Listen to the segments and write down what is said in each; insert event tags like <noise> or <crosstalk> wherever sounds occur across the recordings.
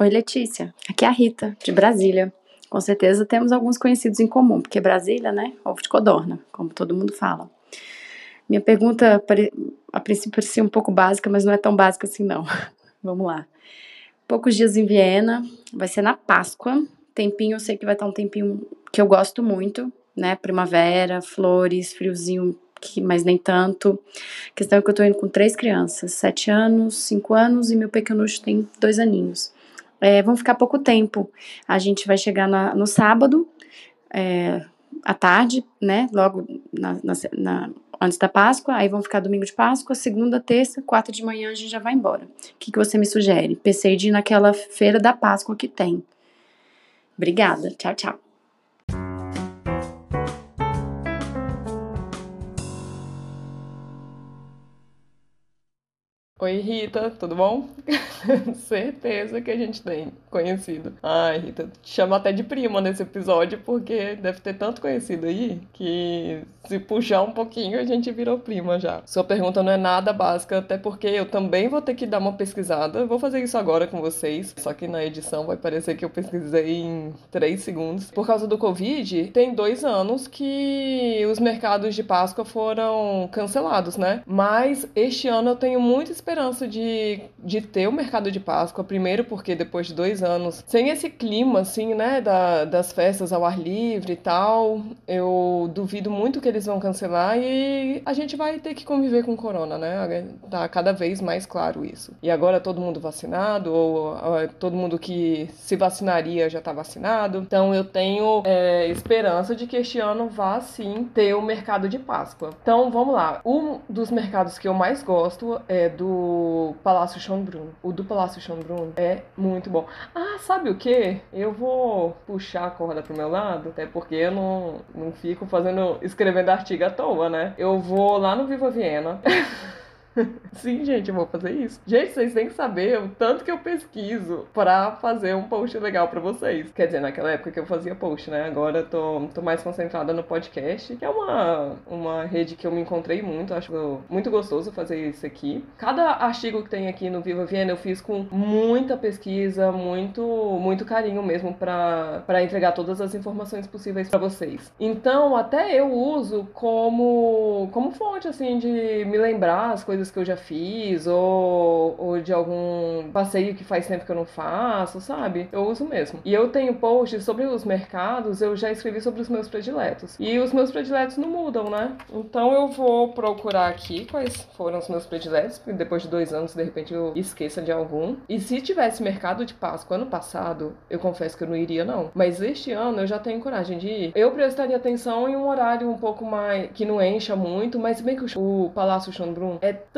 Oi, Letícia. Aqui é a Rita, de Brasília. Com certeza temos alguns conhecidos em comum, porque Brasília, né? Ovo de codorna, como todo mundo fala. Minha pergunta, a princípio, parecia um pouco básica, mas não é tão básica assim, não. <laughs> Vamos lá. Poucos dias em Viena, vai ser na Páscoa. Tempinho, eu sei que vai estar um tempinho que eu gosto muito, né? Primavera, flores, friozinho, mas nem tanto. A questão é que eu tô indo com três crianças, sete anos, cinco anos e meu pequenucho tem dois aninhos. É, vão ficar pouco tempo. A gente vai chegar na, no sábado, é, à tarde, né? Logo na, na, antes da Páscoa. Aí vão ficar domingo de Páscoa, segunda, terça, quarta de manhã a gente já vai embora. O que, que você me sugere? Pensei de ir naquela feira da Páscoa que tem. Obrigada. Tchau, tchau. Oi, Rita, tudo bom? <laughs> Certeza que a gente tem conhecido. Ai, Rita, te chamo até de prima nesse episódio, porque deve ter tanto conhecido aí que se puxar um pouquinho a gente virou prima já. Sua pergunta não é nada básica, até porque eu também vou ter que dar uma pesquisada. Vou fazer isso agora com vocês, só que na edição vai parecer que eu pesquisei em 3 segundos. Por causa do Covid, tem dois anos que os mercados de Páscoa foram cancelados, né? Mas este ano eu tenho muita esperança de, de ter o mercado de Páscoa, primeiro porque depois de dois anos, sem esse clima, assim, né, da, das festas ao ar livre e tal, eu duvido muito que eles vão cancelar e a gente vai ter que conviver com o corona, né? Tá cada vez mais claro isso. E agora todo mundo vacinado, ou, ou todo mundo que se vacinaria já tá vacinado. Então eu tenho é, esperança de que este ano vá sim ter o mercado de Páscoa. Então vamos lá. Um dos mercados que eu mais gosto é do Palácio Schönbrunn. O do Palácio Schönbrunn é muito bom. Ah, sabe o que? Eu vou puxar a corda pro meu lado, até porque eu não, não fico fazendo, escrevendo artigo à toa, né? Eu vou lá no Viva Viena. <laughs> <laughs> Sim, gente, eu vou fazer isso. Gente, vocês têm que saber o tanto que eu pesquiso pra fazer um post legal pra vocês. Quer dizer, naquela época que eu fazia post, né? Agora eu tô, tô mais concentrada no podcast, que é uma, uma rede que eu me encontrei muito. Acho muito gostoso fazer isso aqui. Cada artigo que tem aqui no Viva Viena eu fiz com muita pesquisa, muito, muito carinho mesmo pra entregar todas as informações possíveis pra vocês. Então, até eu uso como, como fonte, assim, de me lembrar as coisas que eu já fiz, ou, ou de algum passeio que faz tempo que eu não faço, sabe? Eu uso mesmo. E eu tenho posts sobre os mercados, eu já escrevi sobre os meus prediletos. E os meus prediletos não mudam, né? Então eu vou procurar aqui quais foram os meus prediletos, porque depois de dois anos, de repente, eu esqueça de algum. E se tivesse mercado de Páscoa ano passado, eu confesso que eu não iria, não. Mas este ano eu já tenho coragem de ir. Eu prestaria atenção em um horário um pouco mais. que não encha muito, mas bem que o Palácio Schönbrunn é tão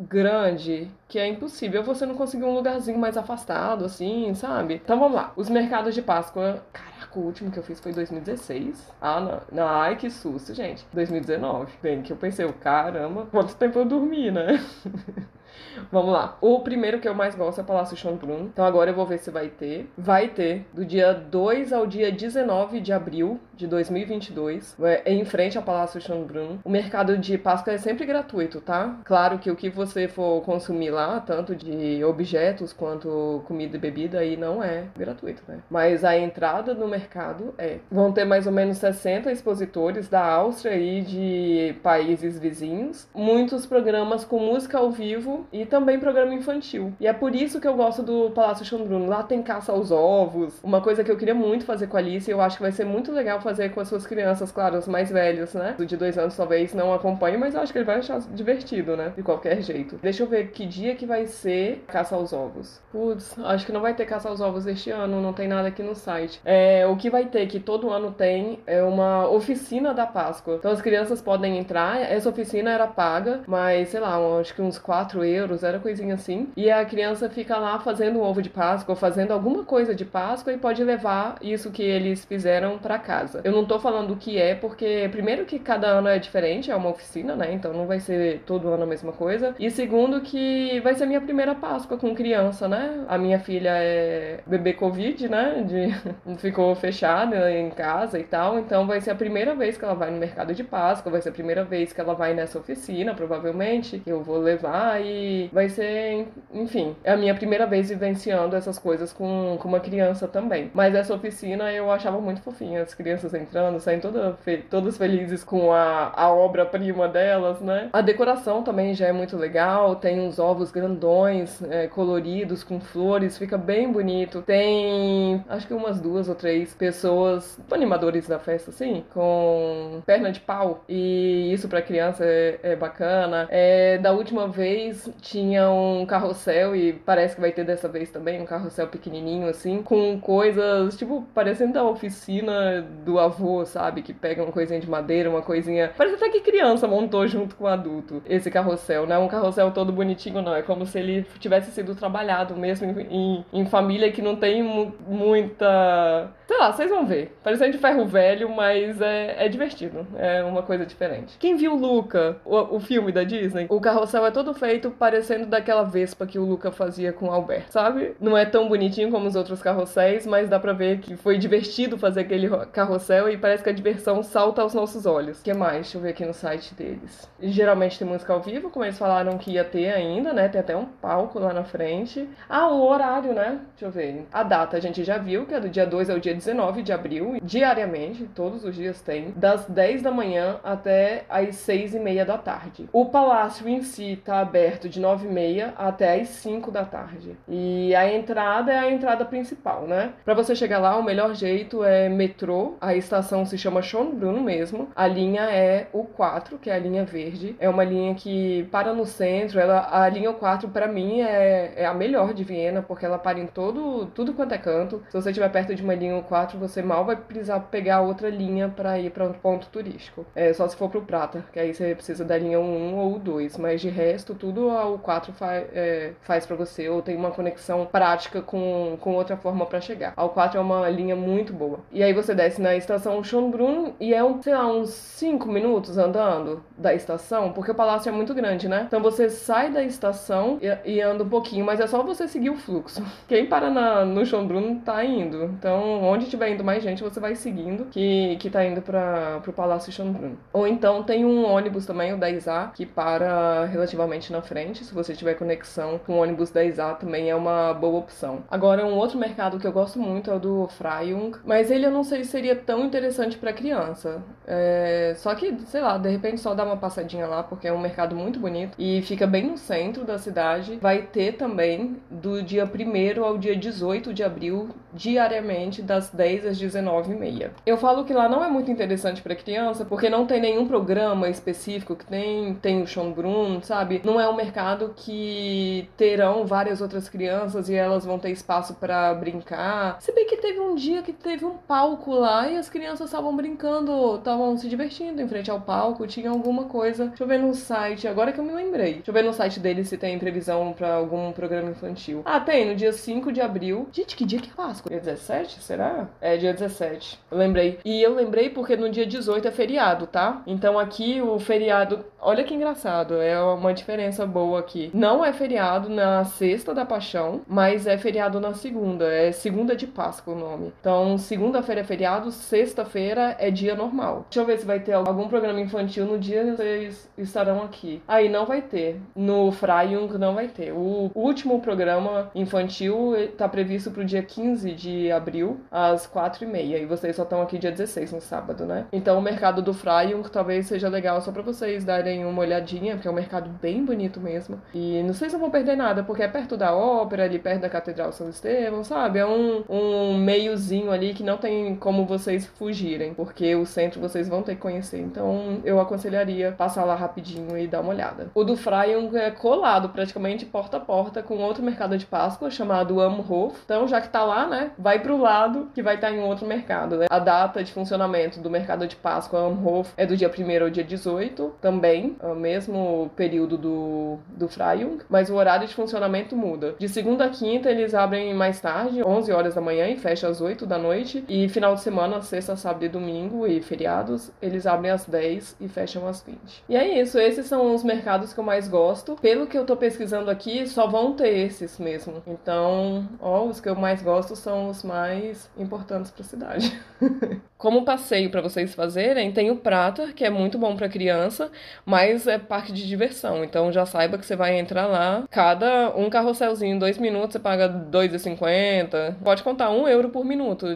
grande que é impossível você não conseguir um lugarzinho mais afastado, assim, sabe? Então vamos lá. Os mercados de Páscoa. Caraca, o último que eu fiz foi 2016. Ah, não. não ai, que susto, gente. 2019. Bem, que eu pensei, caramba, quanto tempo eu dormi, né? <laughs> Vamos lá. O primeiro que eu mais gosto é o Palácio Schönbrunn. Então agora eu vou ver se vai ter. Vai ter do dia 2 ao dia 19 de abril de 2022, é em frente ao Palácio Schönbrunn. O mercado de Páscoa é sempre gratuito, tá? Claro que o que você for consumir lá, tanto de objetos quanto comida e bebida, aí não é gratuito, né? Mas a entrada no mercado é. Vão ter mais ou menos 60 expositores da Áustria e de países vizinhos, muitos programas com música ao vivo e também programa infantil. E é por isso que eu gosto do Palácio Schönbrunn. Lá tem caça aos ovos, uma coisa que eu queria muito fazer com a Alice e eu acho que vai ser muito legal fazer com as suas crianças, claro, os mais velhos, né? O de dois anos talvez não acompanhe, mas eu acho que ele vai achar divertido, né? De qualquer jeito. Deixa eu ver que dia que vai ser caça aos ovos. Putz, acho que não vai ter caça aos ovos este ano, não tem nada aqui no site. É, o que vai ter, que todo ano tem, é uma oficina da Páscoa. Então as crianças podem entrar, essa oficina era paga, mas sei lá, acho que uns 4 euros, era coisinha assim. E a criança fica lá fazendo um ovo de Páscoa, fazendo alguma coisa de Páscoa e pode levar isso que eles fizeram para casa. Eu não tô falando o que é, porque primeiro que cada ano é diferente, é uma oficina, né? Então não vai ser todo ano a mesma coisa. E segundo que vai ser minha primeira Páscoa com criança, né? A minha filha é bebê Covid, né? De... <laughs> Ficou fechada em casa e tal. Então vai ser a primeira vez que ela vai no mercado de Páscoa, vai ser a primeira vez que ela vai nessa oficina, provavelmente. Eu vou levar e vai ser, enfim, é a minha primeira vez vivenciando essas coisas com, com uma criança também. Mas essa oficina eu achava muito fofinha, as crianças entrando, saindo toda, todas felizes com a, a obra-prima delas, né? A decoração também já é muito legal, tem uns ovos grandões, é, coloridos, com flores, fica bem bonito. Tem, acho que umas duas ou três pessoas, animadores da festa, assim, com perna de pau. E isso para criança é, é bacana. É, da última vez tinha um carrossel e parece que vai ter dessa vez também um carrossel pequenininho assim, com coisas tipo parecendo da oficina do avô, sabe, que pega uma coisinha de madeira, uma coisinha, parece até que criança montou junto com o adulto esse carrossel, não é um carrossel todo bonitinho não, é como se ele tivesse sido trabalhado mesmo em, em, em família que não tem muita Sei lá, vocês vão ver. Parecendo de ferro velho, mas é, é divertido. É uma coisa diferente. Quem viu Luca, o, o filme da Disney, o carrossel é todo feito parecendo daquela Vespa que o Luca fazia com o Albert, sabe? Não é tão bonitinho como os outros carrosséis, mas dá pra ver que foi divertido fazer aquele carrossel e parece que a diversão salta aos nossos olhos. O que mais? Deixa eu ver aqui no site deles. Geralmente tem música ao vivo, como eles falaram que ia ter ainda, né? Tem até um palco lá na frente. Ah, o horário, né? Deixa eu ver. A data a gente já viu, que é do dia 2 ao dia 19 de abril, diariamente, todos os dias tem, das 10 da manhã até as 6 e meia da tarde. O palácio em si está aberto de 9 e meia até as 5 da tarde. E a entrada é a entrada principal, né? Para você chegar lá, o melhor jeito é metrô. A estação se chama Schönbrunn mesmo. A linha é o 4, que é a linha verde. É uma linha que para no centro. Ela, a linha 4 para mim é, é a melhor de Viena, porque ela para em todo tudo quanto é canto. Se você estiver perto de uma linha 4, você mal vai precisar pegar outra linha para ir para um ponto turístico. É só se for pro Prata, que aí você precisa da linha 1 ou 2, mas de resto tudo o 4 fa é, faz para você ou tem uma conexão prática com, com outra forma para chegar. A 4 é uma linha muito boa. E aí você desce na estação Schönbrunn e é, um, sei lá, uns 5 minutos andando da estação, porque o palácio é muito grande, né? Então você sai da estação e, e anda um pouquinho, mas é só você seguir o fluxo. <laughs> Quem para na, no Schönbrunn tá indo. Então, onde tiver indo mais gente, você vai seguindo, que, que tá indo para pro Palácio Schönbrunn. Ou então tem um ônibus também, o 10A, que para relativamente na frente. Se você tiver conexão com o ônibus 10A, também é uma boa opção. Agora, um outro mercado que eu gosto muito é o do Freyung, mas ele eu não sei se seria tão interessante para criança. É... Só que, sei lá, de repente só dá uma passadinha lá, porque é um mercado muito bonito e fica bem no centro da cidade. Vai ter também do dia 1 ao dia 18 de abril, diariamente, das 10 às 19h30. Eu falo que lá não é muito interessante para criança, porque não tem nenhum programa específico que tem, tem o Schönbrunn, sabe? Não é um mercado que terão várias outras crianças e elas vão ter espaço para brincar. Se bem que teve um dia que teve um palco lá e as crianças estavam brincando, estavam se divertindo em frente ao palco, tinha alguma coisa. Deixa eu ver no site, agora que eu me lembrei. Deixa eu ver no site dele se tem previsão para algum programa infantil. Ah, tem, no dia 5 de abril. Gente, que dia que é? Dia 17, será? É, dia 17. Eu lembrei. E eu lembrei porque no dia 18 é feriado, tá? Então aqui o feriado. Olha que engraçado, é uma diferença boa aqui. Não é feriado na sexta da paixão, mas é feriado na segunda. É segunda de Páscoa o nome. Então, segunda-feira é feriado, sexta-feira é dia normal. Deixa eu ver se vai ter algum programa infantil no dia que vocês estarão aqui. Aí não vai ter. No Freyung não vai ter. O último programa infantil tá previsto pro dia 15 de abril, às 4h30. E vocês só estão aqui dia 16, no sábado, né? Então o mercado do Freyung talvez seja legal só para vocês darem uma olhadinha, porque é um mercado bem bonito mesmo. E não sei se vão perder nada, porque é perto da ópera, ali perto da Catedral São Estevão, sabe? É um, um meiozinho ali que não tem como vocês fugirem, porque o centro vocês vão ter que conhecer. Então eu aconselharia passar lá rapidinho e dar uma olhada. O do Freyung é colado praticamente porta a porta com outro mercado de Páscoa chamado Amhof. Então já que tá lá, né? Vai pro lado que vai estar tá em outro mercado. Né? A data de funcionamento do mercado de Páscoa Amhof é do dia 1 ao dia 18, também, é o mesmo período do, do Freyung, mas o horário de funcionamento muda. De segunda a quinta eles abrem mais tarde, 11 horas da manhã e fecham às 8 da noite, e final de semana, sexta, sábado e domingo e feriados, eles abrem às 10 e fecham às 20. E é isso, esses são os mercados que eu mais gosto. Pelo que eu tô pesquisando aqui, só vão ter esses mesmo. Então, ó, os que eu mais gosto são os mais importantes para a cidade. <laughs> Como passeio para vocês fazerem, tem o Prata, que é muito bom para criança, mas é parque de diversão. Então já saiba que você vai entrar lá. Cada um carrosselzinho, dois minutos, você paga R$2,50. Pode contar um euro por minuto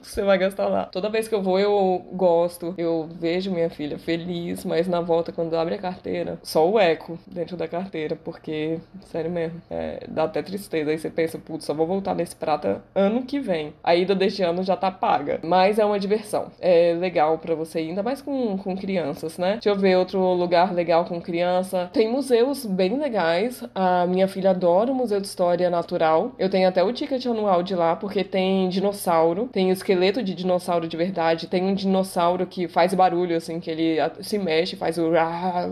que <laughs> você vai gastar lá. Toda vez que eu vou, eu gosto. Eu vejo minha filha feliz, mas na volta, quando abre a carteira, só o eco dentro da carteira, porque, sério mesmo, é, dá até tristeza. Aí você pensa, putz, só vou voltar nesse prata ano que vem. A ida deste ano já tá paga. Mas é uma diversão. É legal para você ir, ainda mais com, com crianças, né? Deixa eu ver outro lugar legal com criança. Tem museus bem legais. A minha filha adora o Museu de História Natural. Eu tenho até o ticket anual de lá, porque tem dinossauro, tem esqueleto de dinossauro de verdade, tem um dinossauro que faz barulho, assim, que ele se mexe, faz o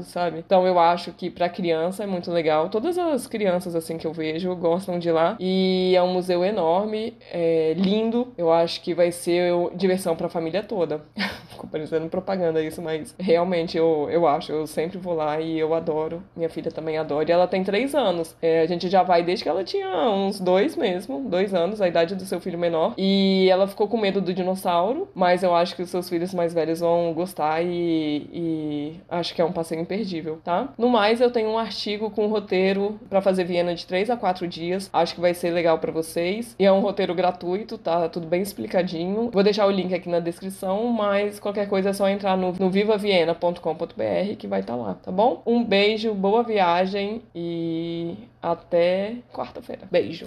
sabe? Então eu acho que para criança é muito legal. Todas as crianças, assim, que eu vejo gostam de lá. E é um museu enorme, é lindo. Eu acho que vai ser diversão para a família toda. <laughs> Ficou parecendo propaganda isso, mas realmente eu, eu acho. Eu sempre vou lá e eu adoro. Minha filha também adora. E ela tem três anos. É, a gente já vai desde que ela tinha uns dois mesmo, dois anos, a idade do seu filho menor. E ela ficou com medo do dinossauro, mas eu acho que os seus filhos mais velhos vão gostar e, e acho que é um passeio imperdível, tá? No mais, eu tenho um artigo com um roteiro para fazer Viena de três a quatro dias. Acho que vai ser legal para vocês. E é um roteiro gratuito, tá? Tudo bem explicadinho. Vou deixar o link aqui na descrição, mas qualquer coisa é só entrar no, no vivaviena.com.br que vai estar tá lá, tá bom? Um beijo, boa viagem e até quarta-feira. Beijo.